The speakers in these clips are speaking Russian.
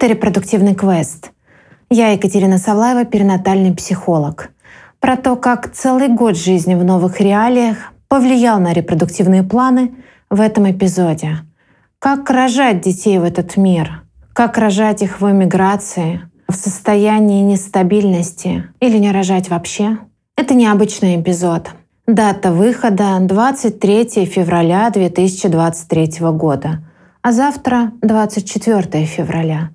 Это «Репродуктивный квест». Я Екатерина Савлаева, перинатальный психолог. Про то, как целый год жизни в новых реалиях повлиял на репродуктивные планы в этом эпизоде. Как рожать детей в этот мир, как рожать их в эмиграции, в состоянии нестабильности или не рожать вообще. Это необычный эпизод. Дата выхода 23 февраля 2023 года, а завтра 24 февраля.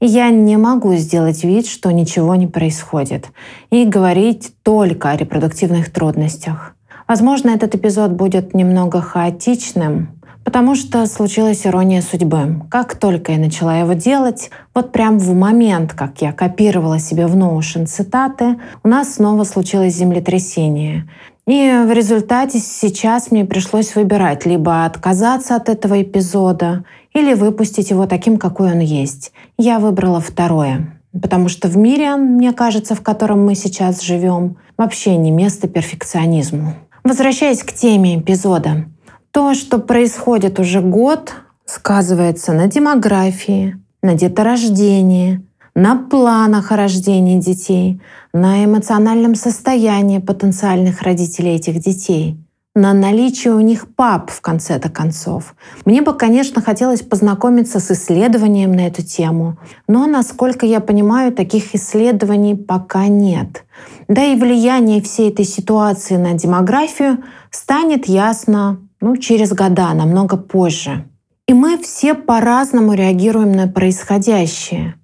И я не могу сделать вид, что ничего не происходит, и говорить только о репродуктивных трудностях. Возможно, этот эпизод будет немного хаотичным, потому что случилась ирония судьбы. Как только я начала его делать, вот прям в момент, как я копировала себе в Notion цитаты, у нас снова случилось землетрясение. И в результате сейчас мне пришлось выбирать либо отказаться от этого эпизода или выпустить его таким, какой он есть. Я выбрала второе, потому что в мире, мне кажется, в котором мы сейчас живем, вообще не место перфекционизму. Возвращаясь к теме эпизода, то, что происходит уже год, сказывается на демографии, на деторождении, на планах о рождении детей, на эмоциональном состоянии потенциальных родителей этих детей, на наличие у них пап в конце-то концов. Мне бы, конечно, хотелось познакомиться с исследованием на эту тему, но, насколько я понимаю, таких исследований пока нет. Да и влияние всей этой ситуации на демографию станет ясно ну, через года, намного позже. И мы все по-разному реагируем на происходящее.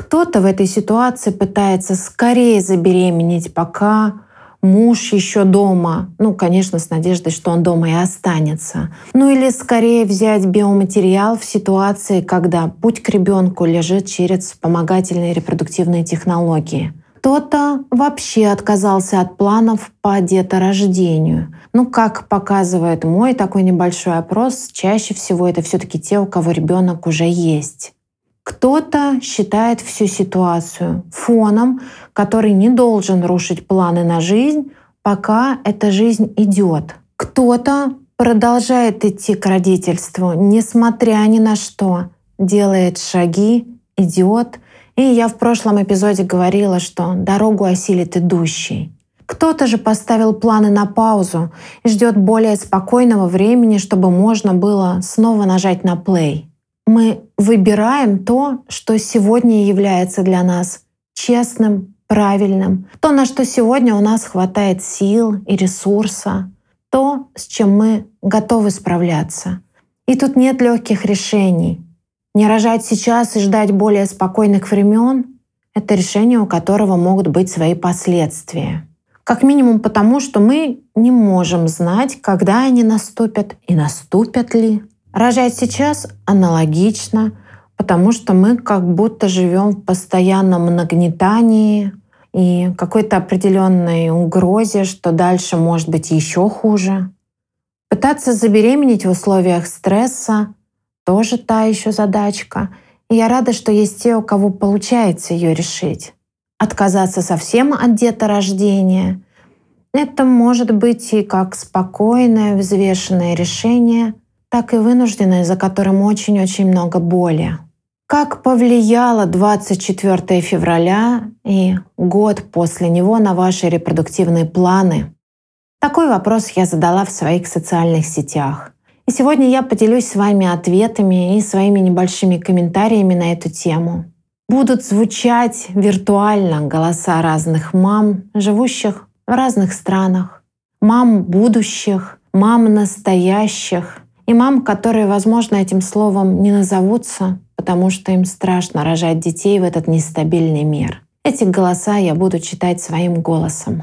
Кто-то в этой ситуации пытается скорее забеременеть, пока муж еще дома, ну, конечно, с надеждой, что он дома и останется. Ну или скорее взять биоматериал в ситуации, когда путь к ребенку лежит через вспомогательные репродуктивные технологии. Кто-то вообще отказался от планов по деторождению. Ну, как показывает мой такой небольшой опрос, чаще всего это все-таки те, у кого ребенок уже есть. Кто-то считает всю ситуацию фоном, который не должен рушить планы на жизнь, пока эта жизнь идет. Кто-то продолжает идти к родительству, несмотря ни на что, делает шаги, идет. И я в прошлом эпизоде говорила, что дорогу осилит идущий. Кто-то же поставил планы на паузу и ждет более спокойного времени, чтобы можно было снова нажать на плей мы выбираем то, что сегодня является для нас честным, правильным, то, на что сегодня у нас хватает сил и ресурса, то, с чем мы готовы справляться. И тут нет легких решений. Не рожать сейчас и ждать более спокойных времен — это решение, у которого могут быть свои последствия. Как минимум потому, что мы не можем знать, когда они наступят и наступят ли. Рожать сейчас аналогично, потому что мы как будто живем в постоянном нагнетании и какой-то определенной угрозе, что дальше может быть еще хуже. Пытаться забеременеть в условиях стресса тоже та еще задачка. И я рада, что есть те, у кого получается ее решить. Отказаться совсем от деторождения — это может быть и как спокойное, взвешенное решение — так и вынужденное, за которым очень-очень много боли. Как повлияло 24 февраля и год после него на ваши репродуктивные планы? Такой вопрос я задала в своих социальных сетях. И сегодня я поделюсь с вами ответами и своими небольшими комментариями на эту тему. Будут звучать виртуально голоса разных мам, живущих в разных странах, мам будущих, мам настоящих, и мам, которые, возможно, этим словом не назовутся, потому что им страшно рожать детей в этот нестабильный мир. Эти голоса я буду читать своим голосом.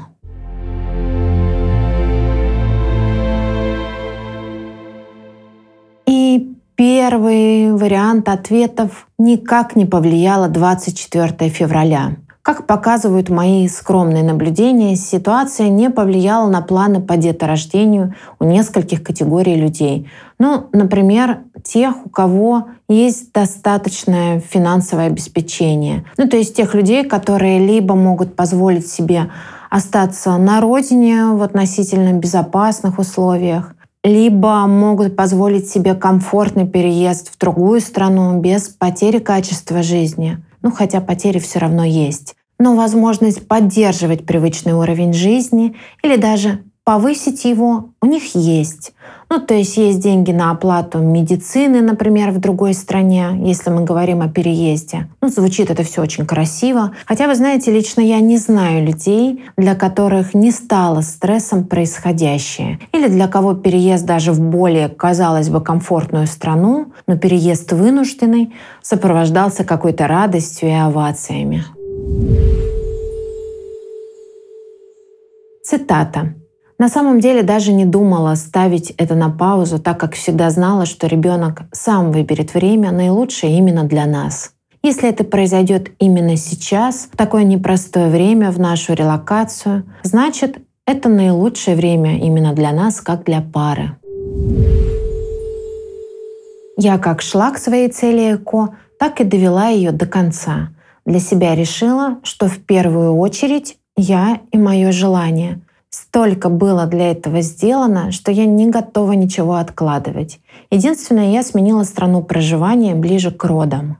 И первый вариант ответов никак не повлияло 24 февраля. Как показывают мои скромные наблюдения, ситуация не повлияла на планы по деторождению у нескольких категорий людей. Ну, например, тех, у кого есть достаточное финансовое обеспечение. Ну, то есть тех людей, которые либо могут позволить себе остаться на родине в относительно безопасных условиях, либо могут позволить себе комфортный переезд в другую страну без потери качества жизни. Ну, хотя потери все равно есть. Но возможность поддерживать привычный уровень жизни или даже повысить его у них есть. Ну, то есть есть деньги на оплату медицины, например, в другой стране, если мы говорим о переезде. Ну, звучит это все очень красиво. Хотя, вы знаете, лично я не знаю людей, для которых не стало стрессом происходящее. Или для кого переезд даже в более, казалось бы, комфортную страну, но переезд вынужденный, сопровождался какой-то радостью и овациями. Цитата. На самом деле даже не думала ставить это на паузу, так как всегда знала, что ребенок сам выберет время наилучшее именно для нас. Если это произойдет именно сейчас, в такое непростое время в нашу релокацию, значит, это наилучшее время именно для нас, как для пары. Я как шла к своей цели ЭКО, так и довела ее до конца. Для себя решила, что в первую очередь я и мое желание — Столько было для этого сделано, что я не готова ничего откладывать. Единственное, я сменила страну проживания ближе к родам.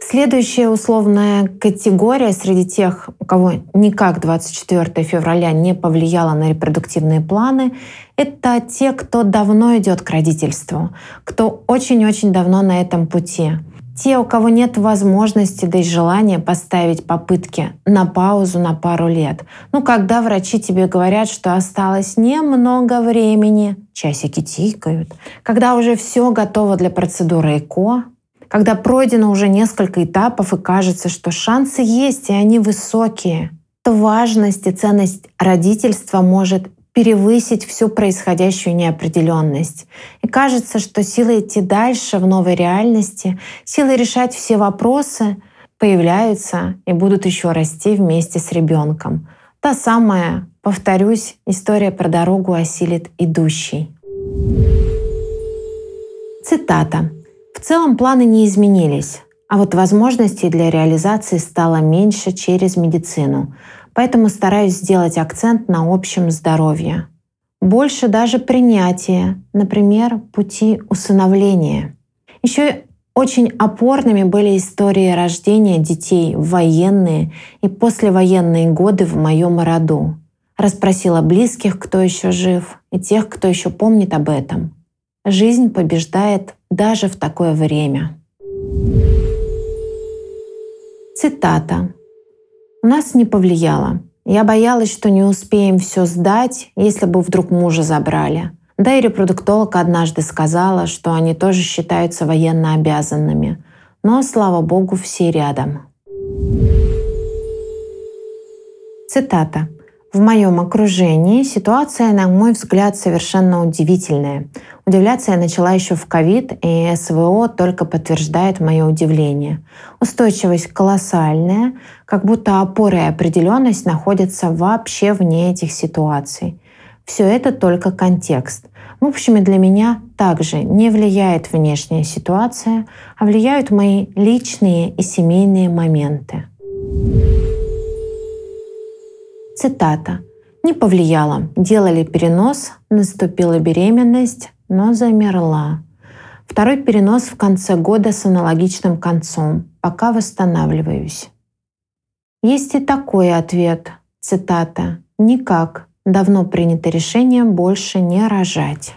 Следующая условная категория среди тех, у кого никак 24 февраля не повлияло на репродуктивные планы, это те, кто давно идет к родительству, кто очень-очень давно на этом пути. Те, у кого нет возможности, да и желания поставить попытки на паузу на пару лет. Ну, когда врачи тебе говорят, что осталось немного времени, часики тикают, когда уже все готово для процедуры ЭКО, когда пройдено уже несколько этапов и кажется, что шансы есть, и они высокие, то важность и ценность родительства может перевысить всю происходящую неопределенность. И кажется, что силы идти дальше в новой реальности, силы решать все вопросы появляются и будут еще расти вместе с ребенком. Та самая, повторюсь, история про дорогу осилит идущий. Цитата. В целом планы не изменились, а вот возможностей для реализации стало меньше через медицину. Поэтому стараюсь сделать акцент на общем здоровье. Больше даже принятия, например, пути усыновления. Еще очень опорными были истории рождения детей в военные и послевоенные годы в моем роду. Расспросила близких, кто еще жив, и тех, кто еще помнит об этом. Жизнь побеждает даже в такое время. Цитата. У нас не повлияло. Я боялась, что не успеем все сдать, если бы вдруг мужа забрали. Да и репродуктолог однажды сказала, что они тоже считаются военно обязанными. Но, слава богу, все рядом. Цитата. В моем окружении ситуация, на мой взгляд, совершенно удивительная. Удивляться я начала еще в ковид, и СВО только подтверждает мое удивление. Устойчивость колоссальная, как будто опора и определенность находятся вообще вне этих ситуаций. Все это только контекст. В общем, и для меня также не влияет внешняя ситуация, а влияют мои личные и семейные моменты. Цитата. «Не повлияло. Делали перенос, наступила беременность, но замерла. Второй перенос в конце года с аналогичным концом. Пока восстанавливаюсь». Есть и такой ответ. Цитата. «Никак. Давно принято решение больше не рожать».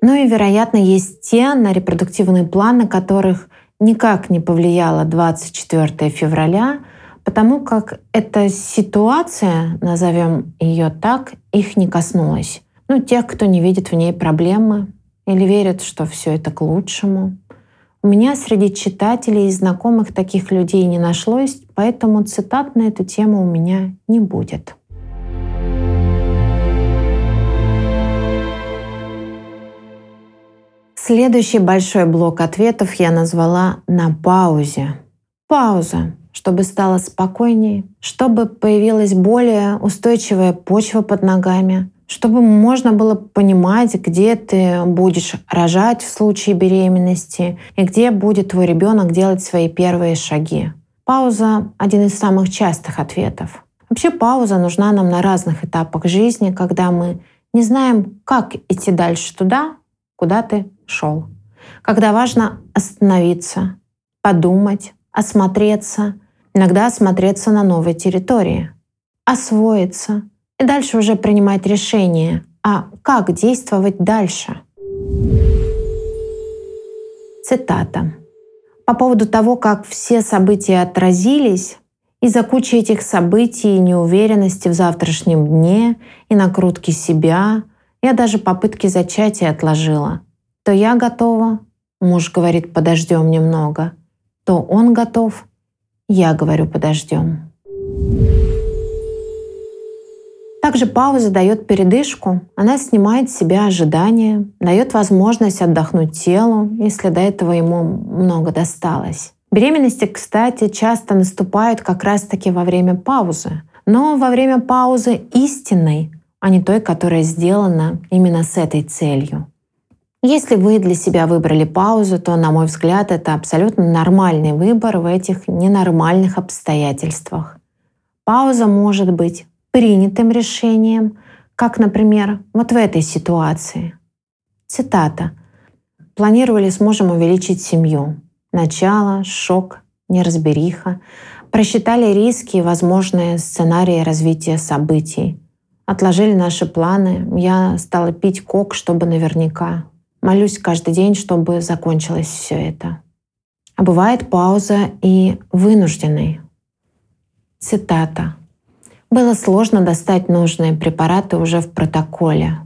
Ну и, вероятно, есть те, на репродуктивные планы которых никак не повлияло 24 февраля, потому как эта ситуация, назовем ее так, их не коснулась. Ну, тех, кто не видит в ней проблемы или верит, что все это к лучшему. У меня среди читателей и знакомых таких людей не нашлось, поэтому цитат на эту тему у меня не будет. Следующий большой блок ответов я назвала «на паузе». Пауза, чтобы стало спокойнее, чтобы появилась более устойчивая почва под ногами, чтобы можно было понимать, где ты будешь рожать в случае беременности и где будет твой ребенок делать свои первые шаги. Пауза — один из самых частых ответов. Вообще пауза нужна нам на разных этапах жизни, когда мы не знаем, как идти дальше туда, куда ты шел. Когда важно остановиться, подумать, осмотреться, иногда осмотреться на новой территории, освоиться и дальше уже принимать решение, а как действовать дальше. Цитата. По поводу того, как все события отразились, из-за кучи этих событий и неуверенности в завтрашнем дне и накрутки себя я даже попытки зачатия отложила. То я готова, муж говорит, подождем немного, то он готов, я говорю, подождем. Также пауза дает передышку, она снимает с себя ожидания, дает возможность отдохнуть телу, если до этого ему много досталось. Беременности, кстати, часто наступают как раз-таки во время паузы, но во время паузы истинной, а не той, которая сделана именно с этой целью. Если вы для себя выбрали паузу, то, на мой взгляд, это абсолютно нормальный выбор в этих ненормальных обстоятельствах. Пауза может быть принятым решением, как, например, вот в этой ситуации. Цитата. «Планировали с мужем увеличить семью. Начало, шок, неразбериха. Просчитали риски и возможные сценарии развития событий. Отложили наши планы. Я стала пить кок, чтобы наверняка. Молюсь каждый день, чтобы закончилось все это. А бывает пауза и вынужденный. Цитата. Было сложно достать нужные препараты уже в протоколе.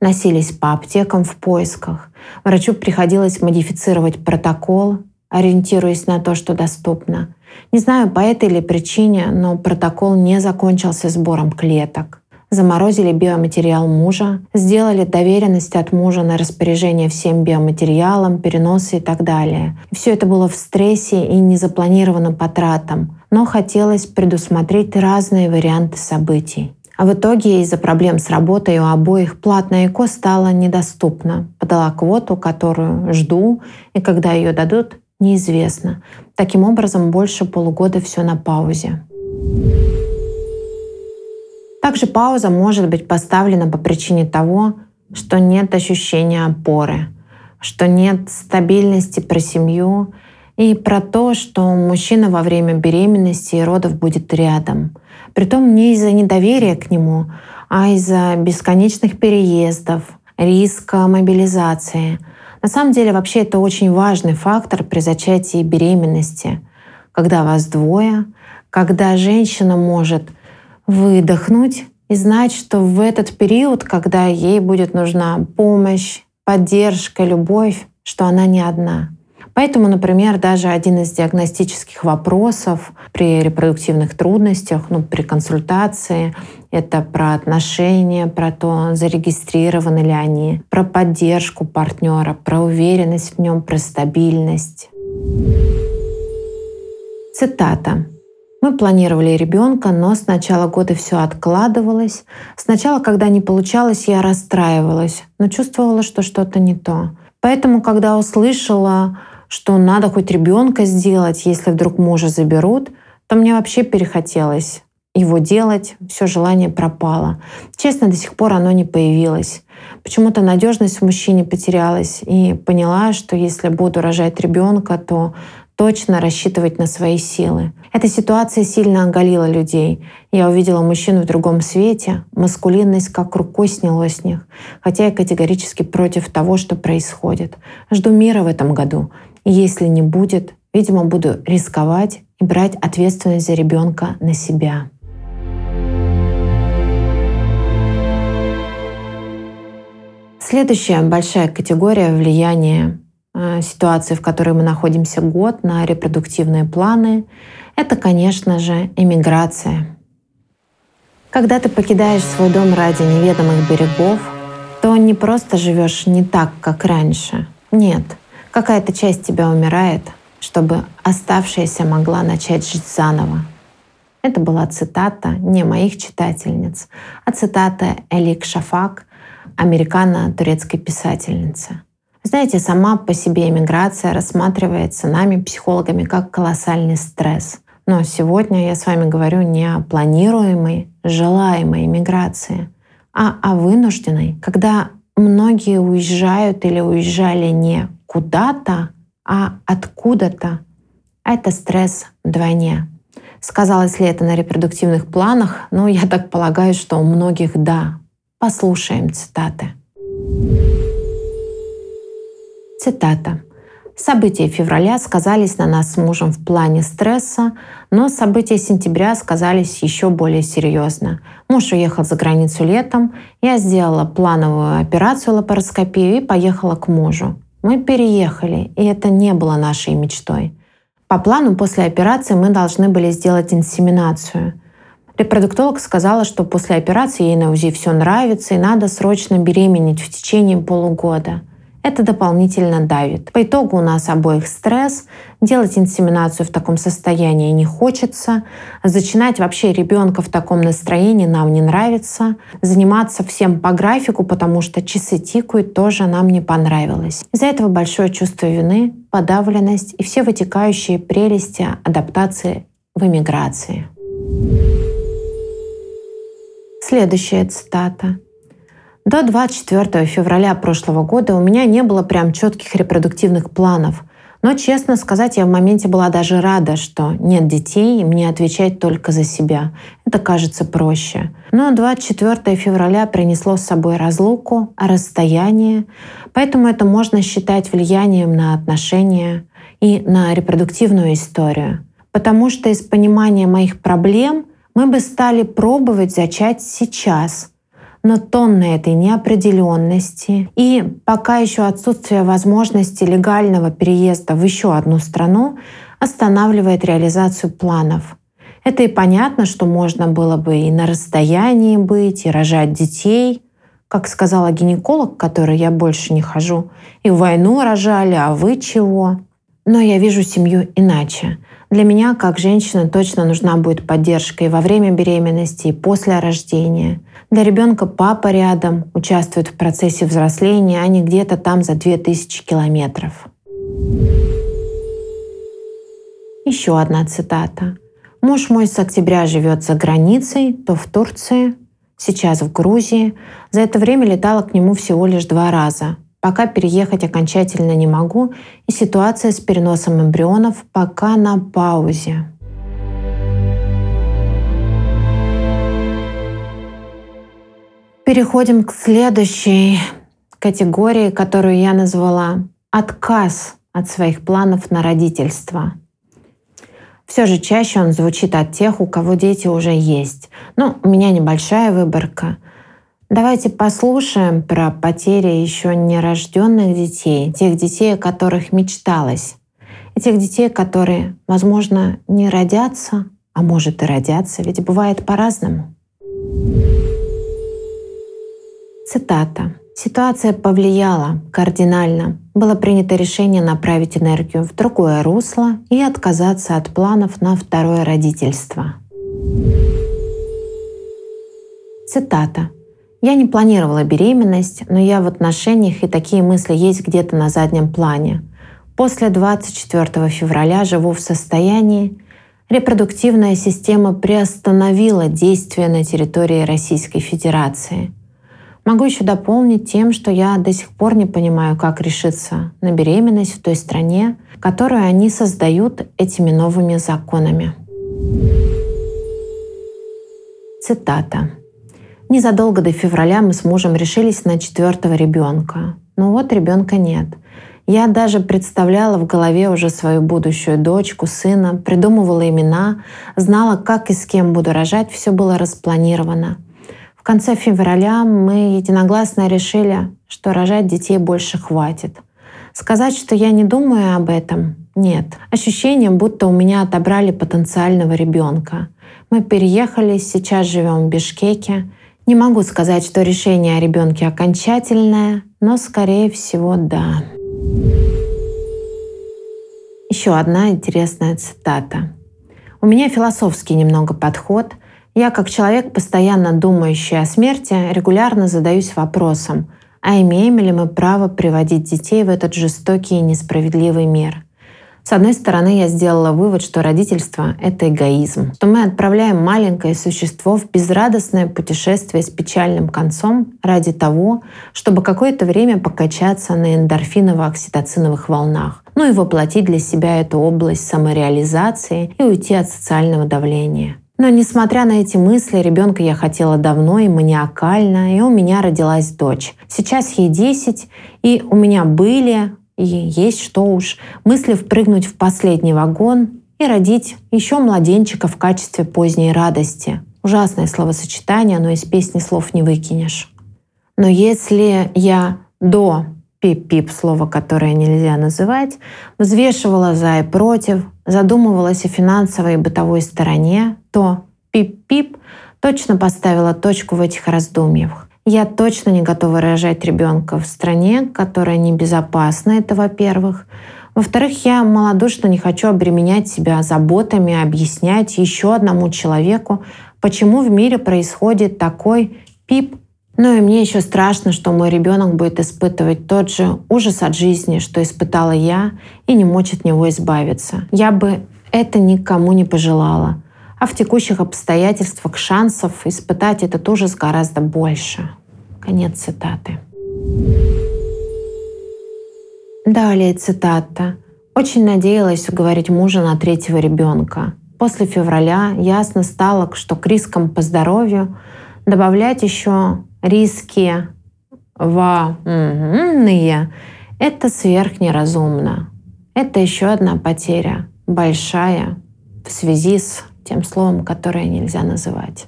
Носились по аптекам в поисках. Врачу приходилось модифицировать протокол, ориентируясь на то, что доступно. Не знаю, по этой или причине, но протокол не закончился сбором клеток. Заморозили биоматериал мужа, сделали доверенность от мужа на распоряжение всем биоматериалом, переносы и так далее. Все это было в стрессе и незапланированным потратом, но хотелось предусмотреть разные варианты событий. А в итоге из-за проблем с работой у обоих платная ЭКО стала недоступна. Подала квоту, которую жду, и когда ее дадут, неизвестно. Таким образом, больше полугода все на паузе. Также пауза может быть поставлена по причине того, что нет ощущения опоры, что нет стабильности про семью и про то, что мужчина во время беременности и родов будет рядом. Притом не из-за недоверия к нему, а из-за бесконечных переездов, риска мобилизации — на самом деле вообще это очень важный фактор при зачатии беременности, когда вас двое, когда женщина может выдохнуть и знать, что в этот период, когда ей будет нужна помощь, поддержка, любовь, что она не одна. Поэтому, например, даже один из диагностических вопросов при репродуктивных трудностях, ну, при консультации, это про отношения, про то, зарегистрированы ли они, про поддержку партнера, про уверенность в нем, про стабильность. Цитата. Мы планировали ребенка, но с начала года все откладывалось. Сначала, когда не получалось, я расстраивалась, но чувствовала, что что-то не то. Поэтому, когда услышала что надо хоть ребенка сделать, если вдруг мужа заберут, то мне вообще перехотелось его делать, все желание пропало. Честно, до сих пор оно не появилось. Почему-то надежность в мужчине потерялась и поняла, что если буду рожать ребенка, то точно рассчитывать на свои силы. Эта ситуация сильно оголила людей. Я увидела мужчин в другом свете, маскулинность как рукой сняло с них, хотя я категорически против того, что происходит. Жду мира в этом году, если не будет, видимо, буду рисковать и брать ответственность за ребенка на себя. Следующая большая категория влияния ситуации, в которой мы находимся год на репродуктивные планы, это, конечно же, эмиграция. Когда ты покидаешь свой дом ради неведомых берегов, то не просто живешь не так, как раньше. Нет — Какая-то часть тебя умирает, чтобы оставшаяся могла начать жить заново. Это была цитата не моих читательниц, а цитата Элик Шафак, американо-турецкой писательницы. Знаете, сама по себе эмиграция рассматривается нами, психологами, как колоссальный стресс. Но сегодня я с вами говорю не о планируемой, желаемой миграции, а о вынужденной, когда многие уезжают или уезжали не куда-то, а откуда-то. Это стресс вдвойне. Сказалось ли это на репродуктивных планах? Ну, я так полагаю, что у многих да. Послушаем цитаты. Цитата. События февраля сказались на нас с мужем в плане стресса, но события сентября сказались еще более серьезно. Муж уехал за границу летом, я сделала плановую операцию лапароскопию и поехала к мужу. Мы переехали, и это не было нашей мечтой. По плану после операции мы должны были сделать инсеминацию. Репродуктолог сказала, что после операции ей на УЗИ все нравится и надо срочно беременеть в течение полугода – это дополнительно давит. По итогу у нас обоих стресс, делать инсеминацию в таком состоянии не хочется, зачинать вообще ребенка в таком настроении нам не нравится, заниматься всем по графику, потому что часы тикают, тоже нам не понравилось. Из-за этого большое чувство вины, подавленность и все вытекающие прелести адаптации в эмиграции. Следующая цитата. До 24 февраля прошлого года у меня не было прям четких репродуктивных планов. Но, честно сказать, я в моменте была даже рада, что нет детей, и мне отвечать только за себя. Это кажется проще. Но 24 февраля принесло с собой разлуку, расстояние, поэтому это можно считать влиянием на отношения и на репродуктивную историю. Потому что из понимания моих проблем мы бы стали пробовать зачать сейчас — но тонны этой неопределенности и пока еще отсутствие возможности легального переезда в еще одну страну останавливает реализацию планов. Это и понятно, что можно было бы и на расстоянии быть, и рожать детей. Как сказала гинеколог, к которой я больше не хожу, и в войну рожали, а вы чего? Но я вижу семью иначе. Для меня, как женщина, точно нужна будет поддержка и во время беременности, и после рождения. Для ребенка папа рядом, участвует в процессе взросления, а не где-то там за 2000 километров. Еще одна цитата. Муж мой с октября живет за границей, то в Турции, сейчас в Грузии. За это время летала к нему всего лишь два раза. Пока переехать окончательно не могу, и ситуация с переносом эмбрионов пока на паузе. Переходим к следующей категории, которую я назвала «отказ от своих планов на родительство». Все же чаще он звучит от тех, у кого дети уже есть. Ну, у меня небольшая выборка — Давайте послушаем про потери еще нерожденных детей, тех детей, о которых мечталось, и тех детей, которые, возможно, не родятся, а может и родятся, ведь бывает по-разному. Цитата. Ситуация повлияла кардинально. Было принято решение направить энергию в другое русло и отказаться от планов на второе родительство. Цитата. Я не планировала беременность, но я в отношениях, и такие мысли есть где-то на заднем плане. После 24 февраля живу в состоянии, репродуктивная система приостановила действия на территории Российской Федерации. Могу еще дополнить тем, что я до сих пор не понимаю, как решиться на беременность в той стране, которую они создают этими новыми законами. Цитата. Незадолго до февраля мы с мужем решились на четвертого ребенка. Но вот ребенка нет. Я даже представляла в голове уже свою будущую дочку, сына, придумывала имена, знала, как и с кем буду рожать, все было распланировано. В конце февраля мы единогласно решили, что рожать детей больше хватит. Сказать, что я не думаю об этом, нет. Ощущение, будто у меня отобрали потенциального ребенка. Мы переехали, сейчас живем в Бишкеке. Не могу сказать, что решение о ребенке окончательное, но скорее всего да. Еще одна интересная цитата. У меня философский немного подход. Я, как человек, постоянно думающий о смерти, регулярно задаюсь вопросом, а имеем ли мы право приводить детей в этот жестокий и несправедливый мир? С одной стороны, я сделала вывод, что родительство — это эгоизм, что мы отправляем маленькое существо в безрадостное путешествие с печальным концом ради того, чтобы какое-то время покачаться на эндорфиново-окситоциновых волнах, ну и воплотить для себя эту область самореализации и уйти от социального давления. Но несмотря на эти мысли, ребенка я хотела давно и маниакально, и у меня родилась дочь. Сейчас ей 10, и у меня были, и есть что уж, мысли впрыгнуть в последний вагон и родить еще младенчика в качестве поздней радости. Ужасное словосочетание, но из песни слов не выкинешь. Но если я до пип-пип, слово, которое нельзя называть, взвешивала за и против, задумывалась о финансовой и бытовой стороне, то пип-пип точно поставила точку в этих раздумьях. Я точно не готова рожать ребенка в стране, которая небезопасна, это во-первых. Во-вторых, я малодушно не хочу обременять себя заботами, объяснять еще одному человеку, почему в мире происходит такой пип. Ну и мне еще страшно, что мой ребенок будет испытывать тот же ужас от жизни, что испытала я, и не мочь от него избавиться. Я бы это никому не пожелала а в текущих обстоятельствах шансов испытать этот ужас гораздо больше. Конец цитаты. Далее цитата. «Очень надеялась уговорить мужа на третьего ребенка. После февраля ясно стало, что к рискам по здоровью добавлять еще риски военные — это сверхнеразумно. Это еще одна потеря, большая, в связи с тем словом, которое нельзя называть.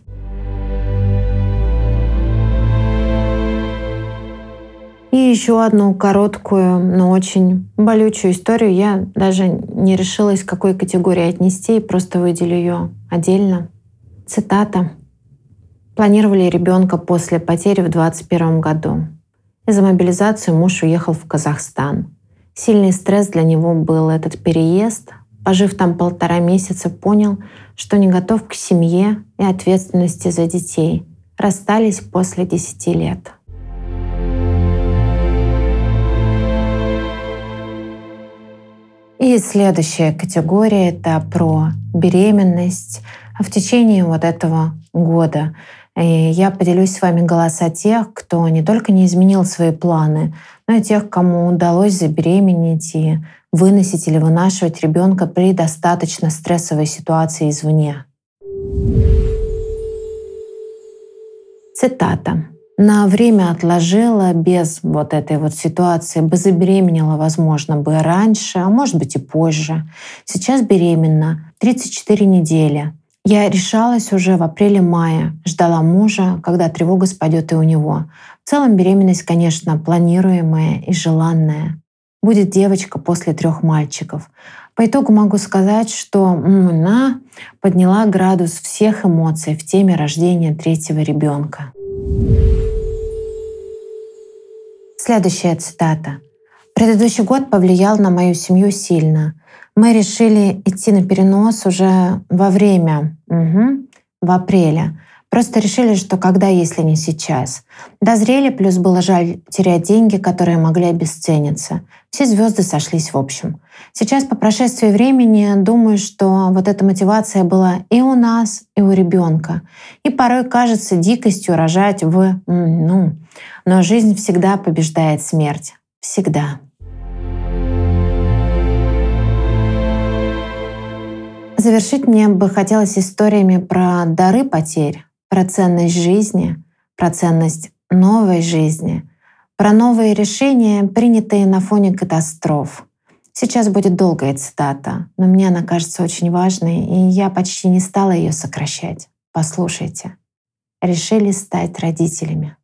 И еще одну короткую, но очень болючую историю я даже не решилась к какой категории отнести и просто выделю ее отдельно. Цитата. Планировали ребенка после потери в 2021 году. Из-за мобилизации муж уехал в Казахстан. Сильный стресс для него был этот переезд. Пожив там полтора месяца, понял, что не готов к семье и ответственности за детей. Расстались после 10 лет. И следующая категория — это про беременность. В течение вот этого года и я поделюсь с вами голоса тех, кто не только не изменил свои планы, но и тех, кому удалось забеременеть и выносить или вынашивать ребенка при достаточно стрессовой ситуации извне. Цитата. На время отложила без вот этой вот ситуации, бы забеременела, возможно, бы раньше, а может быть и позже. Сейчас беременна 34 недели. Я решалась уже в апреле-мае, ждала мужа, когда тревога спадет и у него. В целом беременность, конечно, планируемая и желанная будет девочка после трех мальчиков. По итогу могу сказать, что она подняла градус всех эмоций в теме рождения третьего ребенка. Следующая цитата. Предыдущий год повлиял на мою семью сильно. Мы решили идти на перенос уже во время, угу, в апреле. Просто решили, что когда, если не сейчас. Дозрели, плюс было жаль терять деньги, которые могли обесцениться. Все звезды сошлись в общем. Сейчас, по прошествии времени, думаю, что вот эта мотивация была и у нас, и у ребенка. И порой кажется дикостью рожать в... Ну, но жизнь всегда побеждает смерть. Всегда. Завершить мне бы хотелось историями про дары потерь, про ценность жизни, про ценность новой жизни, про новые решения, принятые на фоне катастроф. Сейчас будет долгая цитата, но мне она кажется очень важной, и я почти не стала ее сокращать. Послушайте. Решили стать родителями.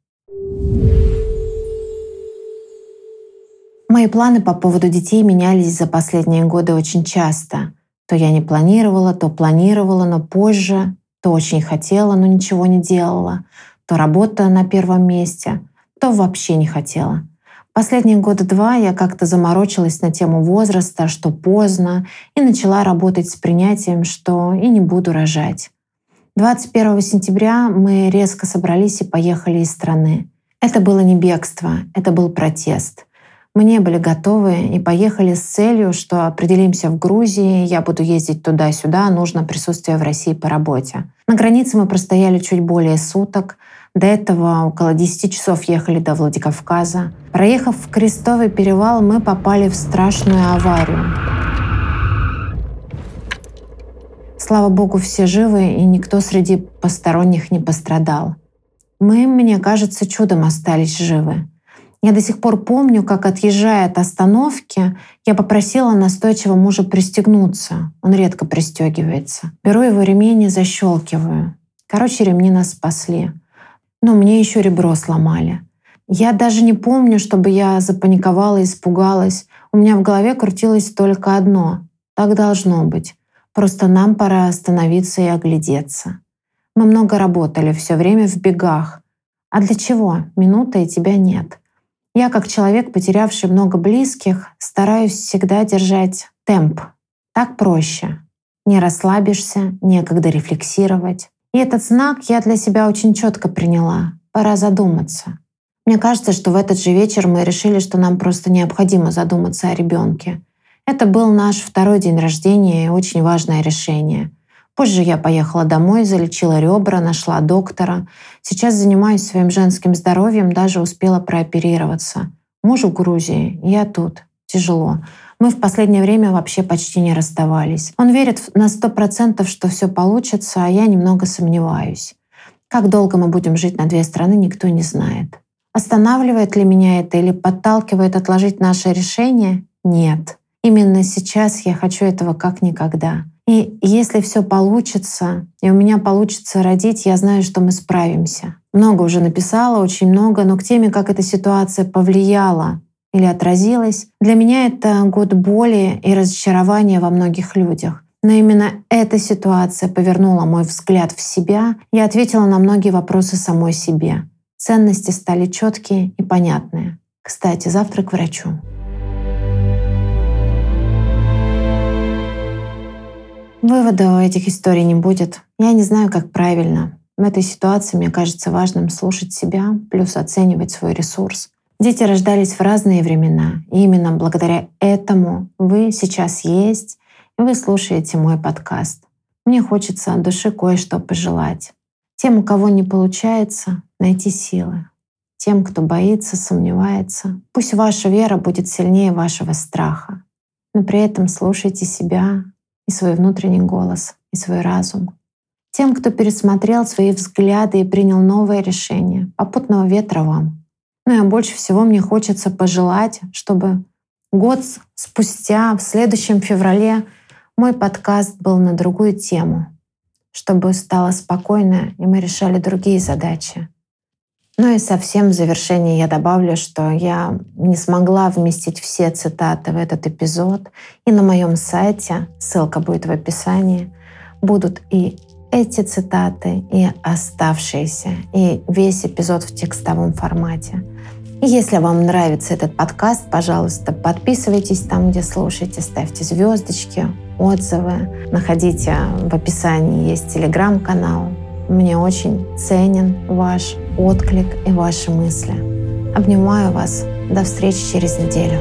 Мои планы по поводу детей менялись за последние годы очень часто. То я не планировала, то планировала, но позже то очень хотела, но ничего не делала, то работа на первом месте, то вообще не хотела. Последние года два я как-то заморочилась на тему возраста, что поздно, и начала работать с принятием, что и не буду рожать. 21 сентября мы резко собрались и поехали из страны. Это было не бегство, это был протест. Мы не были готовы и поехали с целью, что определимся в Грузии, я буду ездить туда-сюда, нужно присутствие в России по работе. На границе мы простояли чуть более суток. До этого около 10 часов ехали до Владикавказа. Проехав в Крестовый перевал, мы попали в страшную аварию. Слава богу, все живы, и никто среди посторонних не пострадал. Мы, мне кажется, чудом остались живы. Я до сих пор помню, как, отъезжая от остановки, я попросила настойчиво мужа пристегнуться. Он редко пристегивается. Беру его ремень и защелкиваю. Короче, ремни нас спасли. Но мне еще ребро сломали. Я даже не помню, чтобы я запаниковала, испугалась. У меня в голове крутилось только одно. Так должно быть. Просто нам пора остановиться и оглядеться. Мы много работали, все время в бегах. А для чего? Минута и тебя нет. Я, как человек, потерявший много близких, стараюсь всегда держать темп. Так проще. Не расслабишься, некогда рефлексировать. И этот знак я для себя очень четко приняла. Пора задуматься. Мне кажется, что в этот же вечер мы решили, что нам просто необходимо задуматься о ребенке. Это был наш второй день рождения и очень важное решение — Позже я поехала домой, залечила ребра, нашла доктора. Сейчас занимаюсь своим женским здоровьем, даже успела прооперироваться. Муж в Грузии, я тут. Тяжело. Мы в последнее время вообще почти не расставались. Он верит на сто процентов, что все получится, а я немного сомневаюсь. Как долго мы будем жить на две страны, никто не знает. Останавливает ли меня это или подталкивает отложить наше решение? Нет. Именно сейчас я хочу этого как никогда. И если все получится, и у меня получится родить, я знаю, что мы справимся. Много уже написала, очень много, но к теме, как эта ситуация повлияла или отразилась, для меня это год боли и разочарования во многих людях. Но именно эта ситуация повернула мой взгляд в себя и ответила на многие вопросы самой себе. Ценности стали четкие и понятные. Кстати, завтра к врачу. Вывода у этих историй не будет. Я не знаю, как правильно. В этой ситуации мне кажется важным слушать себя, плюс оценивать свой ресурс. Дети рождались в разные времена, и именно благодаря этому вы сейчас есть, и вы слушаете мой подкаст. Мне хочется от души кое-что пожелать. Тем, у кого не получается, найти силы. Тем, кто боится, сомневается, пусть ваша вера будет сильнее вашего страха. Но при этом слушайте себя, и свой внутренний голос, и свой разум. Тем, кто пересмотрел свои взгляды и принял новое решение, попутного ветра вам. Ну и больше всего мне хочется пожелать, чтобы год спустя, в следующем феврале, мой подкаст был на другую тему, чтобы стало спокойно, и мы решали другие задачи. Ну и совсем в завершение я добавлю, что я не смогла вместить все цитаты в этот эпизод. И на моем сайте, ссылка будет в описании, будут и эти цитаты, и оставшиеся, и весь эпизод в текстовом формате. И если вам нравится этот подкаст, пожалуйста, подписывайтесь там, где слушаете, ставьте звездочки, отзывы. Находите в описании есть телеграм-канал. Мне очень ценен ваш отклик и ваши мысли. Обнимаю вас. До встречи через неделю.